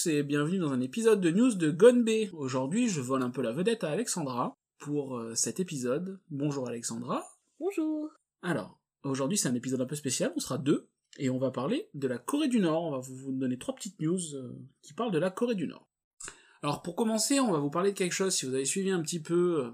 tous et bienvenue dans un épisode de news de Gonbe. Aujourd'hui, je vole un peu la vedette à Alexandra pour euh, cet épisode. Bonjour Alexandra. Bonjour. Alors, aujourd'hui c'est un épisode un peu spécial, on sera deux et on va parler de la Corée du Nord. On va vous donner trois petites news euh, qui parlent de la Corée du Nord. Alors pour commencer, on va vous parler de quelque chose, si vous avez suivi un petit peu, euh,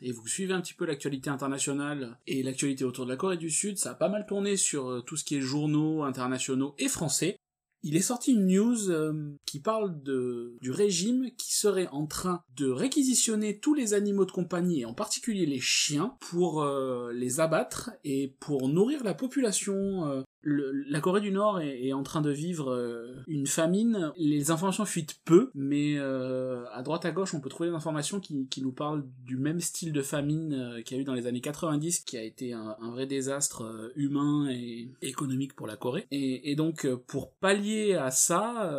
et vous suivez un petit peu l'actualité internationale et l'actualité autour de la Corée du Sud, ça a pas mal tourné sur tout ce qui est journaux internationaux et français. Il est sorti une news euh, qui parle du régime qui serait en train de réquisitionner tous les animaux de compagnie, et en particulier les chiens, pour euh, les abattre et pour nourrir la population euh, le- la Corée du Nord est, est en train de vivre euh, une famine. Les informations fuitent peu, mais euh, à droite à gauche, on peut trouver des informations qui, qui nous parlent du même style de famine euh, qu'il y a eu dans les années 90, qui a été un, un vrai désastre euh, humain et économique pour la Corée. Et, et donc, euh, pour pallier à ça,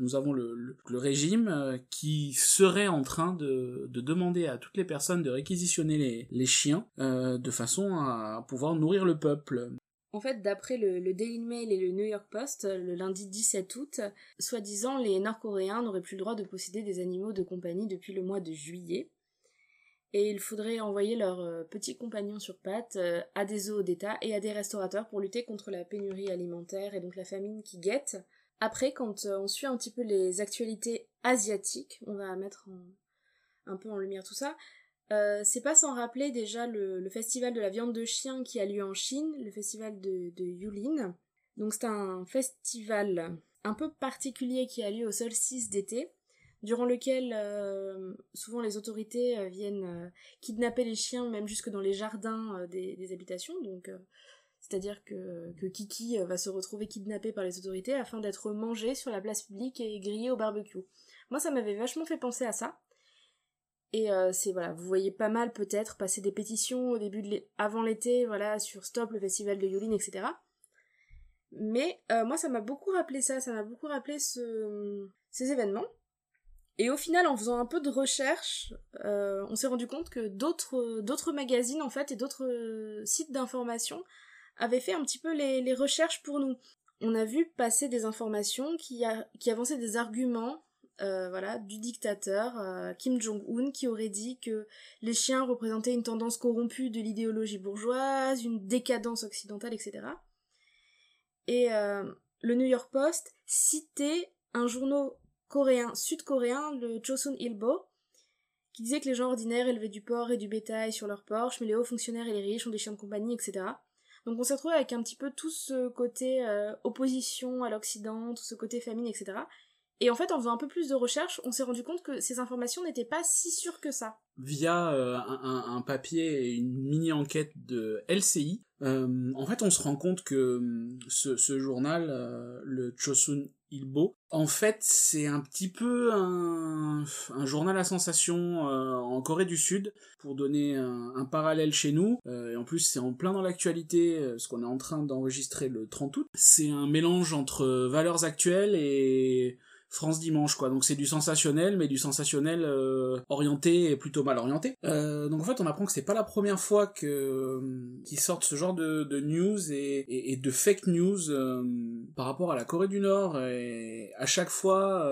nous avons le, le- le régime qui serait en train de, de demander à toutes les personnes de réquisitionner les, les chiens de façon à pouvoir nourrir le peuple. En fait, d'après le, Daily Mail et le New York Post, le lundi 17 août, soi-disant, les Nord-Coréens n'auraient plus le droit de posséder des animaux de compagnie depuis le mois de juillet. Et il faudrait envoyer leurs euh, petits compagnons sur pattes euh, à des zoos d'État et à des restaurateurs pour lutter contre la pénurie alimentaire et donc la famine qui guette. Après, quand euh, on suit un petit peu les actualités asiatiques, on va mettre un peu en lumière tout ça, euh, c'est pas sans rappeler déjà le, festival de la viande de chien qui a lieu en Chine, le festival de, Yulin. Donc c'est un festival un peu particulier qui a lieu au solstice d'été, durant lequel euh, souvent les autorités euh, viennent kidnapper les chiens même jusque dans les jardins des, habitations. Donc c'est-à-dire que, que Kiki va se retrouver kidnappé par les autorités afin d'être mangé sur la place publique et grillé au barbecue. Moi ça m'avait vachement fait penser à ça. Et euh, c'est voilà, vous voyez pas mal peut-être passer des pétitions au début de avant l'été, voilà, sur Stop le festival de Yulin, etc. Mais euh, moi ça m'a beaucoup rappelé ça, ça m'a beaucoup rappelé ce, ces événements. Et au final, en faisant un peu de recherche, euh, on s'est rendu compte que d'autres d'autres magazines en fait et d'autres sites d'information avaient fait un petit peu les, les recherches pour nous. On a vu passer des informations qui, a, qui avançaient des arguments euh, voilà, du dictateur euh, Kim Jong-un qui aurait dit que les chiens représentaient une tendance corrompue de l'idéologie bourgeoise, une décadence occidentale, etc. Et euh, le New York Post citait un journal coréen, sud-coréen, le Chosun Ilbo, qui disait que les gens ordinaires élevaient du porc et du bétail sur leur porche, mais les hauts fonctionnaires et les riches ont des chiens de compagnie, etc. Donc on s'est retrouvé avec un petit peu tout ce côté opposition à l'Occident, tout ce côté famine, etc. Et en fait, en faisant un peu plus de recherche, on s'est rendu compte que ces informations n'étaient pas si sûres que ça. via euh, un, papier et une mini-enquête de LCI, euh, en fait, on se rend compte que euh, ce, journal, euh, le Chosun Ilbo, en fait, c'est un petit peu un, journal à sensation en Corée du Sud, pour donner un, parallèle chez nous. Et en plus, c'est en plein dans l'actualité, ce qu'on est en train d'enregistrer le 30 août. C'est un mélange entre valeurs actuelles et France Dimanche quoi. Donc c'est du sensationnel, mais du sensationnel euh, orienté et plutôt mal orienté. Euh, donc en fait on apprend que c'est pas la première fois que euh, qu'ils sortent ce genre de, news et, et, de fake news euh, par rapport à la Corée du Nord. Et à chaque fois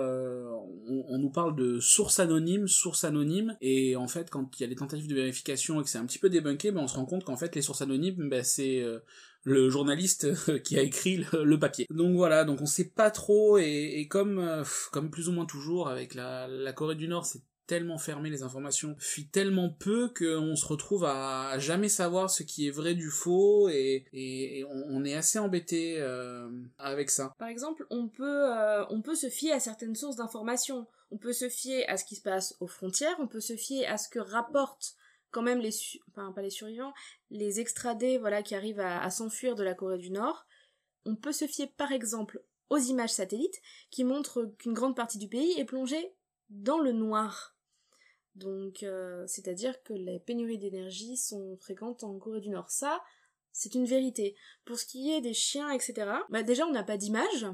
on, nous parle de sources anonymes, sources anonymes. Et en fait quand il y a des tentatives de vérification et que c'est un petit peu débunké, ben on se rend compte qu'en fait les sources anonymes, ben c'est le journaliste qui a écrit le, papier. Donc voilà, donc on sait pas trop et, comme euh, comme plus ou moins toujours avec la, la Corée du Nord, c'est tellement fermé, les informations fuient tellement peu qu'on se retrouve à, jamais savoir ce qui est vrai du faux et, et, on, est assez embêté euh, avec ça. Par exemple, on peut, euh, on peut se fier à certaines sources d'informations. On peut se fier à ce qui se passe aux frontières, on peut se fier à ce que rapportent quand même les, enfin pas les survivants, les extradés, voilà, qui arrivent à, à s'enfuir de la Corée du Nord. On peut se fier par exemple aux images satellites qui montrent qu'une grande partie du pays est plongée dans le noir. Donc, euh, c'est-à-dire que les pénuries d'énergie sont fréquentes en Corée du Nord. Ça, c'est une vérité. Pour ce qui est des chiens, etc., bah déjà, on n'a pas d'image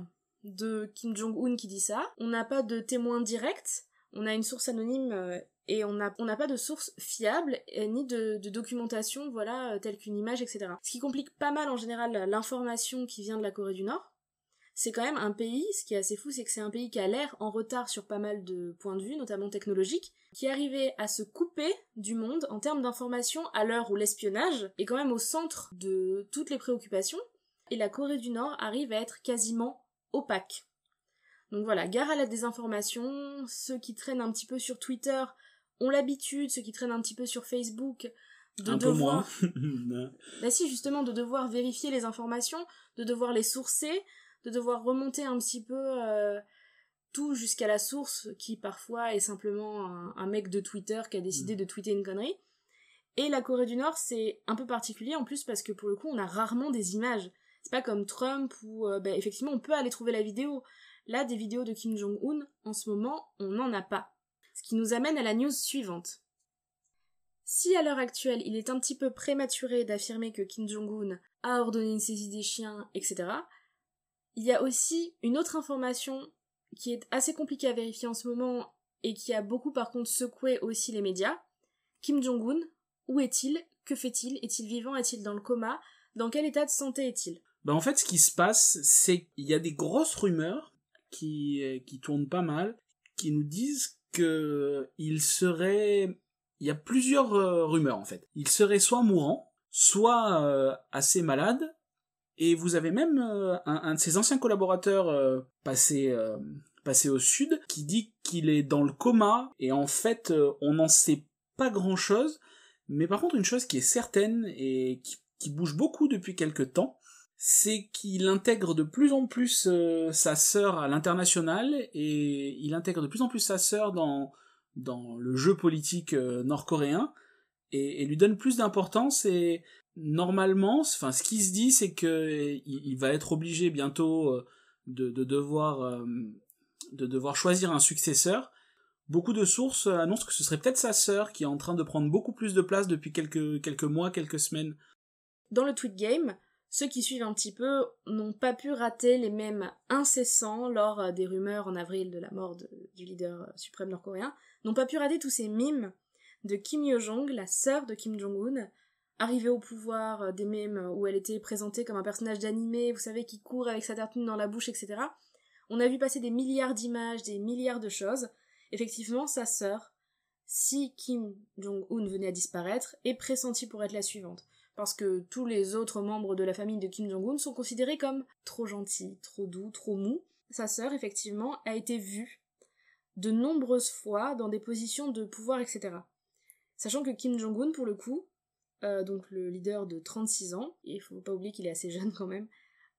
de Kim Jong-un qui dit ça. On n'a pas de témoin direct. On a une source anonyme euh, et on n'a on pas de source fiable ni de, documentation, voilà, euh, telle qu'une image, etc. Ce qui complique pas mal en général l'information qui vient de la Corée du Nord. c'est quand même un pays, ce qui est assez fou, c'est que c'est un pays qui a l'air en retard sur pas mal de points de vue, notamment technologiques, qui arrivé à se couper du monde en termes d'information à l'heure où l'espionnage est quand même au centre de toutes les préoccupations, et la Corée du Nord arrive à être quasiment opaque. Donc voilà, gare à la désinformation, ceux qui traînent un petit peu sur Twitter ont l'habitude, ceux qui traînent un petit peu sur Facebook, de un devoir... peu moins. bah si, justement, de devoir vérifier les informations, de devoir les sourcer, de devoir remonter un petit peu euh, tout jusqu'à la source, qui parfois est simplement un, mec de Twitter qui a décidé mm. de tweeter une connerie. Et la Corée du Nord, c'est un peu particulier en plus parce que pour le coup, on a rarement des images. C'est pas comme Trump où, euh, bah, effectivement, on peut aller trouver la vidéo. Là, des vidéos de Kim Jong-un, en ce moment, on n'en a pas. Ce qui nous amène à la news suivante. Si à l'heure actuelle, il est un petit peu prématuré d'affirmer que Kim Jong-un a ordonné une saisie des chiens, etc., il y a aussi une autre information qui est assez compliquée à vérifier en ce moment et qui a beaucoup par contre secoué aussi les médias. Kim Jong-un, où est-il? Que fait-il? Est-il vivant? Est-il dans le coma? Dans quel état de santé est-il? Ben en fait, ce qui se passe, c'est qu'il y a des grosses rumeurs qui, euh, qui tournent pas mal, qui nous disent que il serait... Il y a plusieurs euh, rumeurs en fait. Il serait soit mourant, soit euh, assez malade, et vous avez même un, de ses anciens collaborateurs passé, passé au sud qui dit qu'il est dans le coma, et en fait on n'en sait pas grand-chose, mais par contre une chose qui est certaine et qui, qui bouge beaucoup depuis quelque temps, c'est qu'il intègre de plus en plus euh, sa sœur à l'international et il intègre de plus en plus sa sœur dans, le jeu politique euh, nord-coréen et, lui donne plus d'importance et normalement, ce qui se dit c'est que il, va être obligé bientôt euh, de, de, devoir de devoir choisir un successeur. Beaucoup de sources annoncent que ce serait peut-être sa sœur qui est en train de prendre beaucoup plus de place depuis quelques mois, quelques semaines. Dans le tweet game, ceux qui suivent un petit peu n'ont pas pu rater les mêmes incessants lors euh, des rumeurs en avril de la mort du leader euh, suprême nord-coréen, n'ont pas pu rater tous ces mimes de Kim Yo-jong, la sœur de Kim Jong-un, arrivée au pouvoir, euh, des mimes où elle était présentée comme un personnage d'animé, vous savez, qui court avec sa tartine dans la bouche, etc. On a vu passer des milliards d'images, des milliards de choses. Effectivement, sa sœur, si Kim Jong-un venait à disparaître, est pressentie pour être la suivante parce que tous les autres membres de la famille de Kim Jong-un sont considérés comme trop gentils, trop doux, trop mous. Sa sœur, effectivement, a été vue de nombreuses fois dans des positions de pouvoir, etc. Sachant que Kim Jong-un, pour le coup, euh, donc le leader de 36 ans, il faut pas oublier qu'il est assez jeune quand même,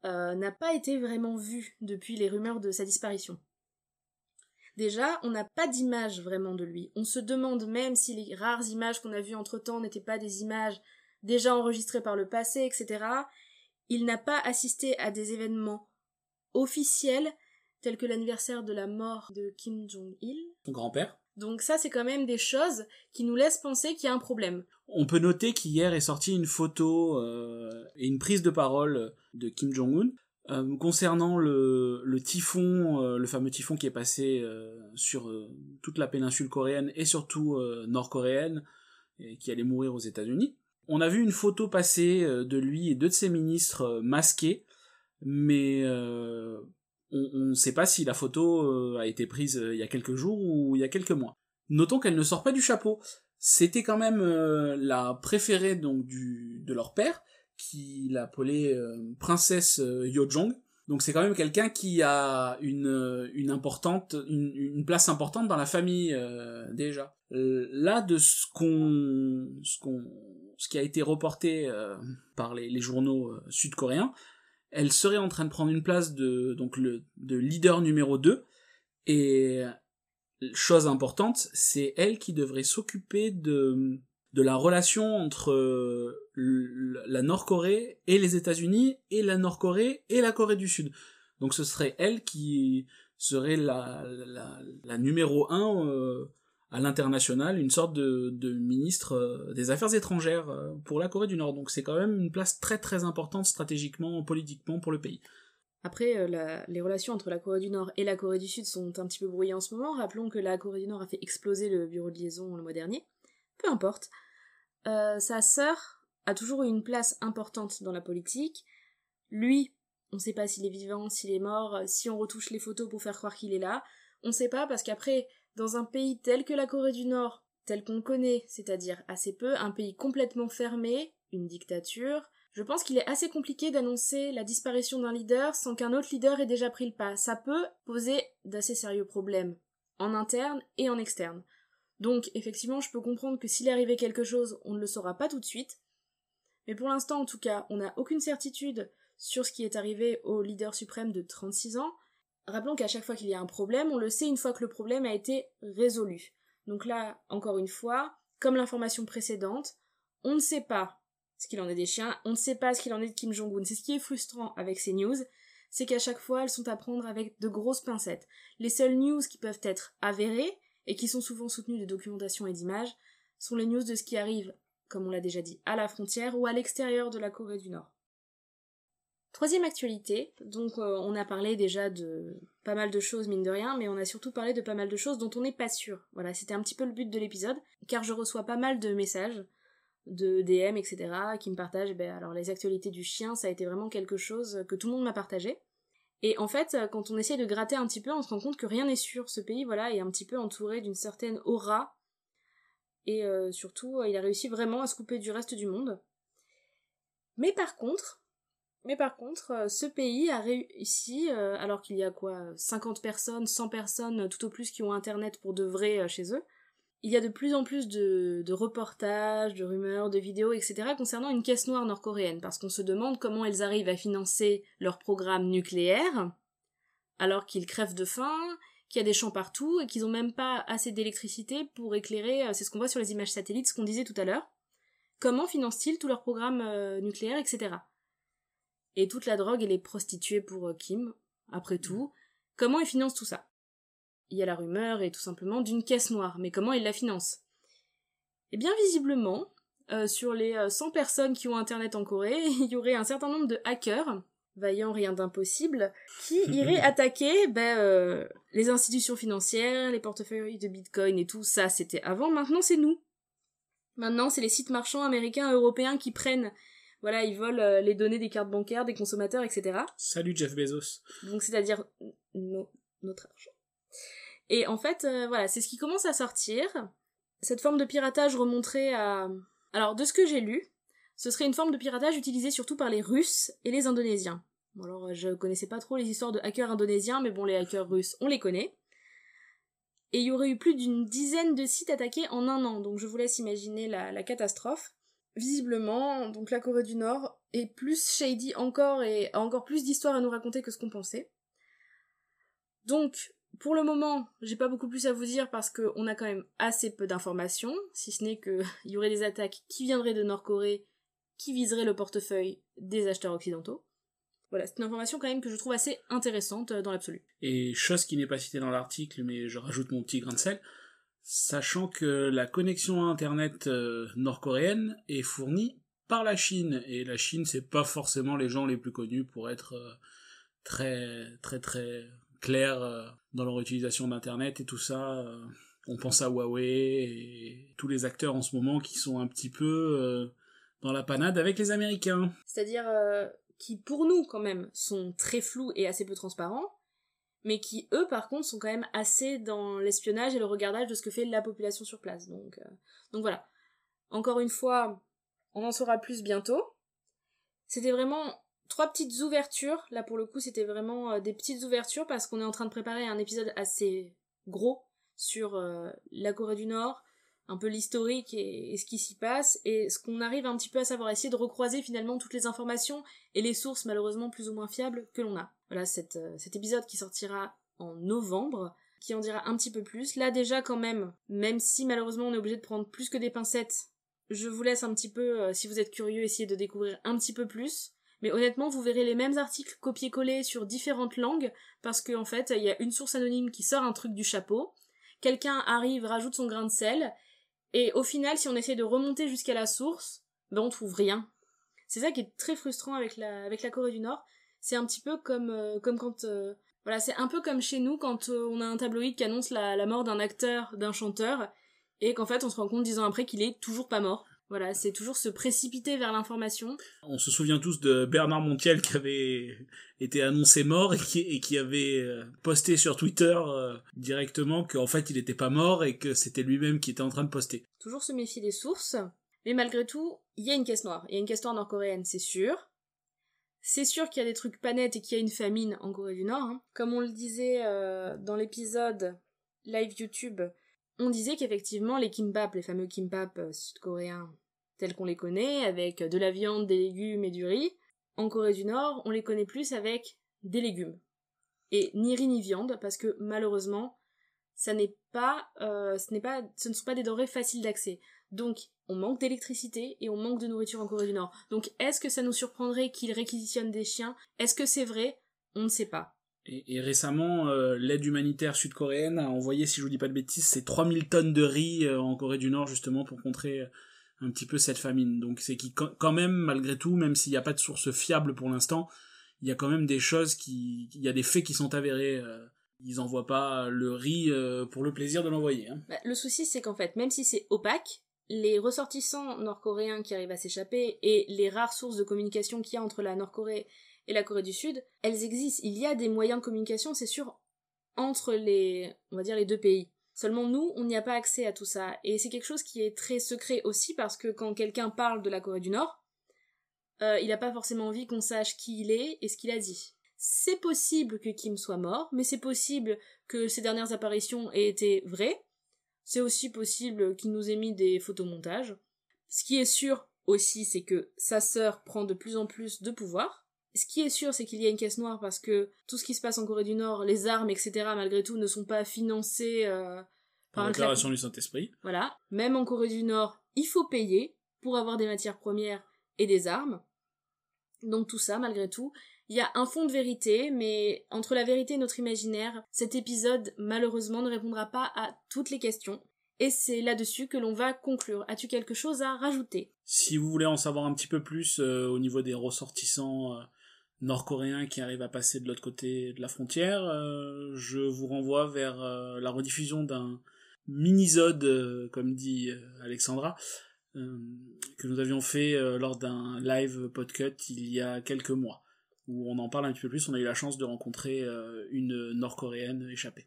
euh, n'a pas été vraiment vu depuis les rumeurs de sa disparition. Déjà, on n'a pas d'image vraiment de lui. On se demande même si les rares images qu'on a vues entre temps n'étaient pas des images déjà enregistré par le passé, etc., il n'a pas assisté à des événements officiels tels que l'anniversaire de la mort de Kim Jong-il. Son grand-père. Donc ça, c'est quand même des choses qui nous laissent penser qu'il y a un problème. On peut noter qu'hier est sortie une photo euh, et une prise de parole de Kim Jong-un euh, concernant le, le typhon, euh, le fameux typhon qui est passé sur toute la péninsule coréenne et surtout nord-coréenne et qui allait mourir aux États-Unis. On a vu une photo passer euh, de lui et deux de ses ministres euh, masqués, mais euh, on ne sait pas si la photo a été prise il y a quelques jours ou il y a quelques mois. Notons qu'elle ne sort pas du chapeau. C'était quand même la préférée donc de leur père, qui l'appelait princesse Yojong. Donc c'est quand même quelqu'un qui a une, une importante une, une, place importante dans la famille déjà. là de ce qu'on ce qui a été reporté euh, par les, journaux euh, sud-coréens, elle serait en train de prendre une place de donc le de leader numéro 2 et chose importante, c'est elle qui devrait s'occuper de de la relation entre euh, la Nord-Corée et les États-Unis et la Nord-Corée et la Corée du Sud. Donc ce serait elle qui serait la, la, la numéro 1 à l'international une sorte de, ministre euh, des Affaires étrangères euh, pour la Corée du Nord. Donc c'est quand même une place très très importante stratégiquement, politiquement pour le pays. Après, euh, les relations entre la Corée du Nord et la Corée du Sud sont un petit peu brouillées en ce moment. Rappelons que la Corée du Nord a fait exploser le bureau de liaison le mois dernier. Peu importe. sa sœur a toujours eu une place importante dans la politique. Lui On sait pas s'il est vivant, s'il est mort, si on retouche les photos pour faire croire qu'il est là. On sait pas parce qu'après, dans un pays tel que la Corée du Nord, tel qu'on le connaît, c'est-à-dire assez peu, un pays complètement fermé, une dictature, je pense qu'il est assez compliqué d'annoncer la disparition d'un leader sans qu'un autre leader ait déjà pris le pas. Ça peut poser d'assez sérieux problèmes, en interne et en externe. Donc, effectivement, je peux comprendre que s'il arrivé quelque chose, on ne le saura pas tout de suite. Mais pour l'instant, en tout cas, on n'a aucune certitude sur ce qui est arrivé au leader suprême de 36 ans. Rappelons qu'à chaque fois qu'il y a un problème, on le sait une fois que le problème a été résolu. Donc là, encore une fois, comme l'information précédente, on ne sait pas ce qu'il en est des chiens, on ne sait pas ce qu'il en est de Kim Jong-un. C'est ce qui est frustrant avec ces news, c'est qu'à chaque fois, elles sont à prendre avec de grosses pincettes. Les seules news qui peuvent être avérées, et qui sont souvent soutenues de documentation et d'images, sont les news de ce qui arrive, comme on l'a déjà dit, à la frontière ou à l'extérieur de la Corée du Nord. Troisième actualité, donc euh, on a parlé déjà de pas mal de choses mine de rien, mais on a surtout parlé de pas mal de choses dont on n'est pas sûr. Voilà, c'était un petit peu le but de l'épisode, car je reçois pas mal de messages de DM, etc., qui me partagent, ben, alors les actualités du chien, ça a été vraiment quelque chose que tout le monde m'a partagé. Et en fait, quand on essaie de gratter un petit peu, on se rend compte que rien n'est sûr. Ce pays, voilà, est un petit peu entouré d'une certaine aura. Et euh, surtout, il a réussi vraiment à se couper du reste du monde. Mais par contre, mais par contre, euh, ce pays a réussi, euh, alors qu'il y a quoi, 50 personnes, 100 personnes tout au plus qui ont internet pour de vrai chez eux, il y a de plus en plus de, reportages, de rumeurs, de vidéos, etc. concernant une caisse noire nord-coréenne, parce qu'on se demande comment elles arrivent à financer leur programme nucléaire, alors qu'ils crèvent de faim, qu'il y a des champs partout, et qu'ils n'ont même pas assez d'électricité pour éclairer, euh, c'est ce qu'on voit sur les images satellites, ce qu'on disait tout à l'heure. Comment financent-ils tout leur programme euh, nucléaire, etc. Et toute la drogue et les prostituées pour euh, Kim, après tout. Comment ils financent tout ça? Il y a la rumeur et tout simplement d'une caisse noire. Mais comment il la finance? Eh bien, visiblement, euh, sur les 100 euh, personnes qui ont Internet en Corée, il y aurait un certain nombre de hackers, vaillant rien d'impossible, qui iraient attaquer ben, euh, les institutions financières, les portefeuilles de Bitcoin et tout ça, c'était avant. Maintenant, c'est nous. Maintenant, c'est les sites marchands américains, européens qui prennent voilà, ils volent les données des cartes bancaires, des consommateurs, etc. Salut Jeff Bezos. Donc c'est-à-dire notre argent. Et en fait, euh, voilà, c'est ce qui commence à sortir. Cette forme de piratage remonterait à... Alors, de ce que j'ai lu, ce serait une forme de piratage utilisée surtout par les Russes et les Indonésiens. Bon, alors, je connaissais pas trop les histoires de hackers indonésiens, mais bon, les hackers russes, on les connaît. Et il y aurait eu plus d'une dizaine de sites attaqués en un an, donc je vous laisse imaginer la, la catastrophe. Visiblement, donc la Corée du Nord est plus shady encore et a encore plus d'histoires à nous raconter que ce qu'on pensait. Donc, pour le moment, j'ai pas beaucoup plus à vous dire parce qu'on a quand même assez peu d'informations, si ce n'est qu'il y aurait des attaques qui viendraient de Nord-Corée qui viseraient le portefeuille des acheteurs occidentaux. Voilà, c'est une information quand même que je trouve assez intéressante euh, dans l'absolu. Et chose qui n'est pas citée dans l'article, mais je rajoute mon petit grain de sel, sachant que la connexion à Internet euh, nord-coréenne est fournie par la Chine, et la Chine, c'est pas forcément les gens les plus connus pour être euh, très, très, très clair euh, dans leur utilisation d'Internet et tout ça. On pense à Huawei et tous les acteurs en ce moment qui sont un petit peu dans la panade avec les Américains. C'est-à-dire qui, pour nous, quand même, sont très flous et assez peu transparents, mais qui, eux, par contre, sont quand même assez dans l'espionnage et le regardage de ce que fait la population sur place. Donc, donc voilà. Encore une fois, on en saura plus bientôt. C'était vraiment trois petites ouvertures. Là, pour le coup, c'était vraiment euh, des petites ouvertures parce qu'on est en train de préparer un épisode assez gros sur euh, la Corée du Nord, un peu l'historique et, ce qui s'y passe, et ce qu'on arrive un petit peu à savoir, essayer de recroiser finalement toutes les informations et les sources malheureusement plus ou moins fiables que l'on a. Voilà euh, cet épisode qui sortira en novembre, qui en dira un petit peu plus. Là déjà quand même, même si malheureusement on est obligé de prendre plus que des pincettes, je vous laisse un petit peu, si vous êtes curieux, essayer de découvrir un petit peu plus. Mais honnêtement, vous verrez les mêmes articles copier-coller sur différentes langues, parce qu'en en fait, il y a une source anonyme qui sort un truc du chapeau, quelqu'un arrive, rajoute son grain de sel, et au final, si on essaie de remonter jusqu'à la source, ben on trouve rien. C'est ça qui est très frustrant avec la Corée du Nord. C'est un petit peu comme, euh, comme quand... Euh, voilà, c'est un peu comme chez nous quand euh, on a un tabloïd qui annonce la, la mort d'un acteur, d'un chanteur, et qu'en fait on se rend compte dix ans après qu'il est toujours pas mort. Voilà, c'est toujours se précipiter vers l'information. On se souvient tous de Bernard Montiel qui avait été annoncé mort et qui, et qui avait posté sur Twitter euh, directement qu'en fait il n'était pas mort et que c'était lui-même qui était en train de poster. Toujours se méfier des sources. Mais malgré tout, il y a une caisse noire. Il y a une caisse noire nord-coréenne, c'est sûr. C'est sûr qu'il y a des trucs pas nets et qu'il y a une famine en Corée du Nord. hein. Comme on le disait euh, dans l'épisode live YouTube, on disait qu'effectivement les kimbap, les fameux kimbap euh, sud-coréens tels qu'on les connaît, avec de la viande, des légumes et du riz, en Corée du Nord, on les connaît plus avec des légumes. Et ni riz ni viande, parce que malheureusement, euh, ce ce ne sont pas des denrées faciles d'accès. Donc, on manque d'électricité et on manque de nourriture en Corée du Nord. Donc, est-ce que ça nous surprendrait qu'ils réquisitionnent des chiens? Est-ce que c'est vrai? On ne sait pas. Et, et récemment, euh, l'aide humanitaire sud-coréenne a envoyé, si je vous dis pas de bêtises, c'est 3000 tonnes de riz euh, en Corée du Nord justement pour contrer euh, un petit peu cette famine. Donc c'est qui quand même, malgré tout, même s'il n'y a pas de source fiable pour l'instant, il y a quand même des choses qui, il y a des faits qui sont avérés. euh, ils envoient pas le riz pour le plaisir de l'envoyer. Hein. Bah, le souci, c'est qu'en fait, même si c'est opaque, les ressortissants nord-coréens qui arrivent à s'échapper et les rares sources de communication qu'il y a entre la Nord-Corée et la Corée du Sud, elles existent. Il y a des moyens de communication, c'est sûr, entre les, on va dire, les deux pays. Seulement nous, on n'y a pas accès à tout ça. Et c'est quelque chose qui est très secret aussi parce que quand quelqu'un parle de la Corée du Nord, euh, il n'a pas forcément envie qu'on sache qui il est et ce qu'il a dit. C'est possible que Kim soit mort, mais c'est possible que ses dernières apparitions aient été vraies. C'est aussi possible qu'il nous ait mis des photomontages. Ce qui est sûr aussi, c'est que sa sœur prend de plus en plus de pouvoir. Ce qui est sûr, c'est qu'il y a une caisse noire parce que tout ce qui se passe en Corée du Nord, les armes, etc., malgré tout, ne sont pas financées euh, Par un déclaration du Saint-Esprit. voilà. Même en Corée du Nord, il faut payer pour avoir des matières premières et des armes. Donc tout ça, malgré tout, il y a un fond de vérité, mais entre la vérité et notre imaginaire, cet épisode, malheureusement, ne répondra pas à toutes les questions. Et c'est là-dessus que l'on va conclure. As-tu quelque chose à rajouter? Si vous voulez en savoir un petit peu plus euh, au niveau des ressortissants euh, nord-coréens qui arrivent à passer de l'autre côté de la frontière, euh, je vous renvoie vers la rediffusion d'un mini-zode, euh, comme dit Alexandra, que nous avions fait lors d'un live podcut il y a quelques mois, où on en parle un petit peu plus. On a eu la chance de rencontrer euh, une nord-coréenne échappée.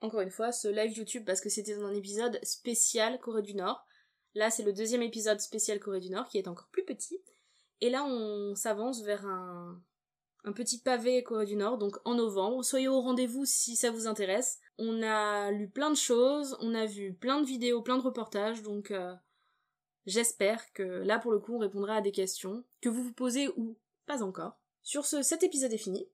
Encore une fois, ce live YouTube, parce que c'était un épisode spécial Corée du Nord. Là, c'est le deuxième épisode spécial Corée du Nord, qui est encore plus petit. Et là, on s'avance vers un, petit pavé Corée du Nord, donc en novembre. Soyez au rendez-vous si ça vous intéresse. On a lu plein de choses, on a vu plein de vidéos, plein de reportages, donc euh, j'espère que là, pour le coup, on répondra à des questions que vous vous posez ou pas encore. Sur ce, cet épisode est fini.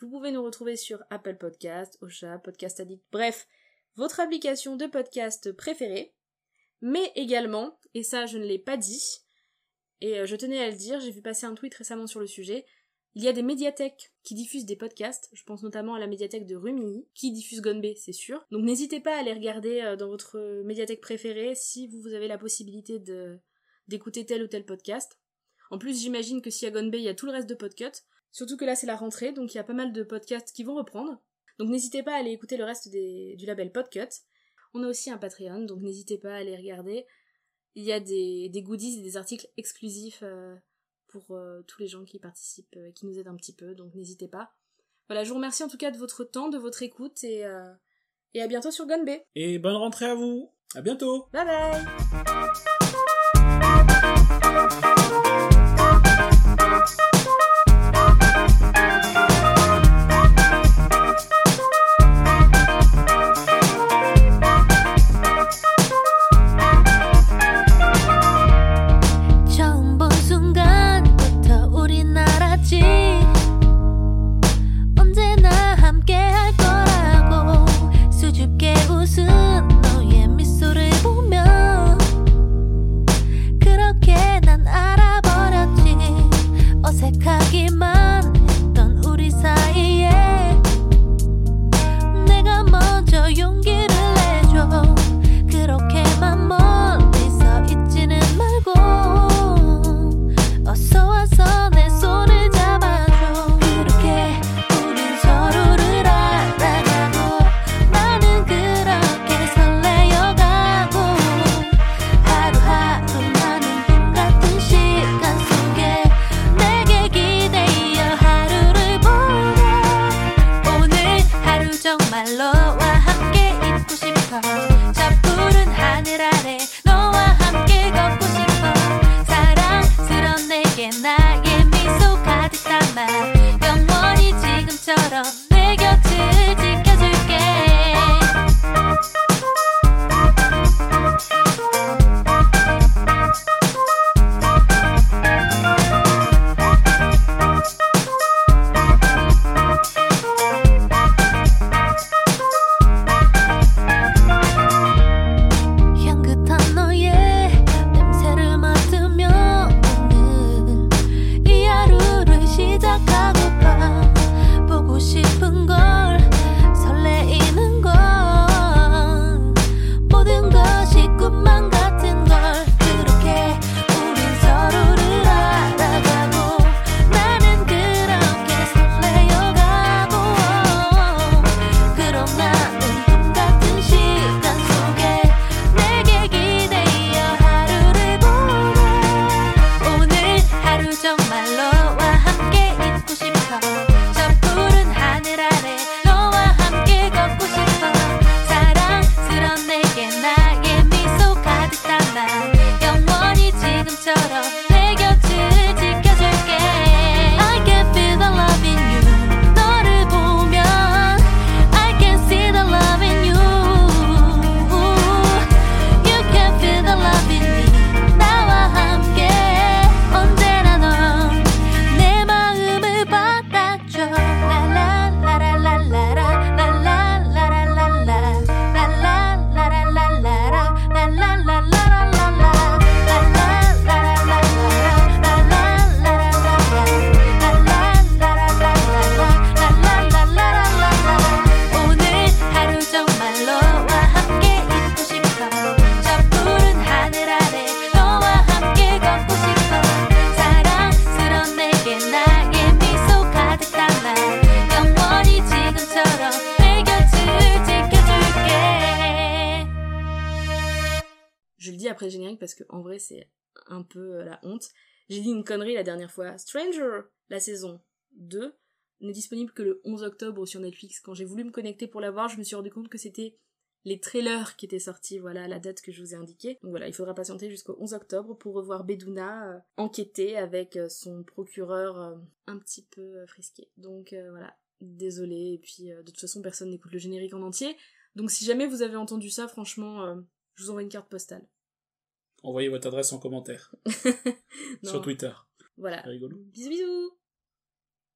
Vous pouvez nous retrouver sur Apple Podcast, Ocha, Podcast Addict, bref, votre application de podcast préférée. Mais également, et ça je ne l'ai pas dit, et euh, je tenais à le dire, j'ai vu passer un tweet récemment sur le sujet, il y a des médiathèques qui diffusent des podcasts, je pense notamment à la médiathèque de Rumini, qui diffuse Gonbe, c'est sûr. Donc n'hésitez pas à aller regarder euh, dans votre médiathèque préférée si vous avez la possibilité d'écouter tel ou tel podcast. En plus, j'imagine que s'il y a Gonbe, il y a tout le reste de podcut. Surtout que là, c'est la rentrée, donc il y a pas mal de podcasts qui vont reprendre. Donc n'hésitez pas à aller écouter le reste des, du label Podcut. On a aussi un Patreon, donc n'hésitez pas à aller regarder. Il y a des, des goodies et des articles exclusifs euh, pour euh, tous les gens qui participent, euh, qui nous aident un petit peu, donc n'hésitez pas. Voilà, je vous remercie en tout cas de votre temps, de votre écoute, et, euh, et à bientôt sur Gunbe. Et bonne rentrée à vous À bientôt Bye bye après le générique parce que en vrai c'est un peu euh, la honte. J'ai dit une connerie la dernière fois. Stranger, la saison 2, n'est disponible que le 11 octobre sur Netflix. Quand j'ai voulu me connecter pour la voir, je me suis rendu compte que c'était les trailers qui étaient sortis, voilà la date que je vous ai indiquée. Donc voilà, il faudra patienter jusqu'au 11 octobre pour revoir Beduna euh, enquêter avec euh, son procureur euh, un petit peu frisqué. Donc voilà, désolé. Et puis de toute façon, personne n'écoute le générique en entier. Donc si jamais vous avez entendu ça, franchement, je vous envoie une carte postale. Envoyez votre adresse en commentaire sur Twitter. Voilà. C'est rigolo. Bisous bisous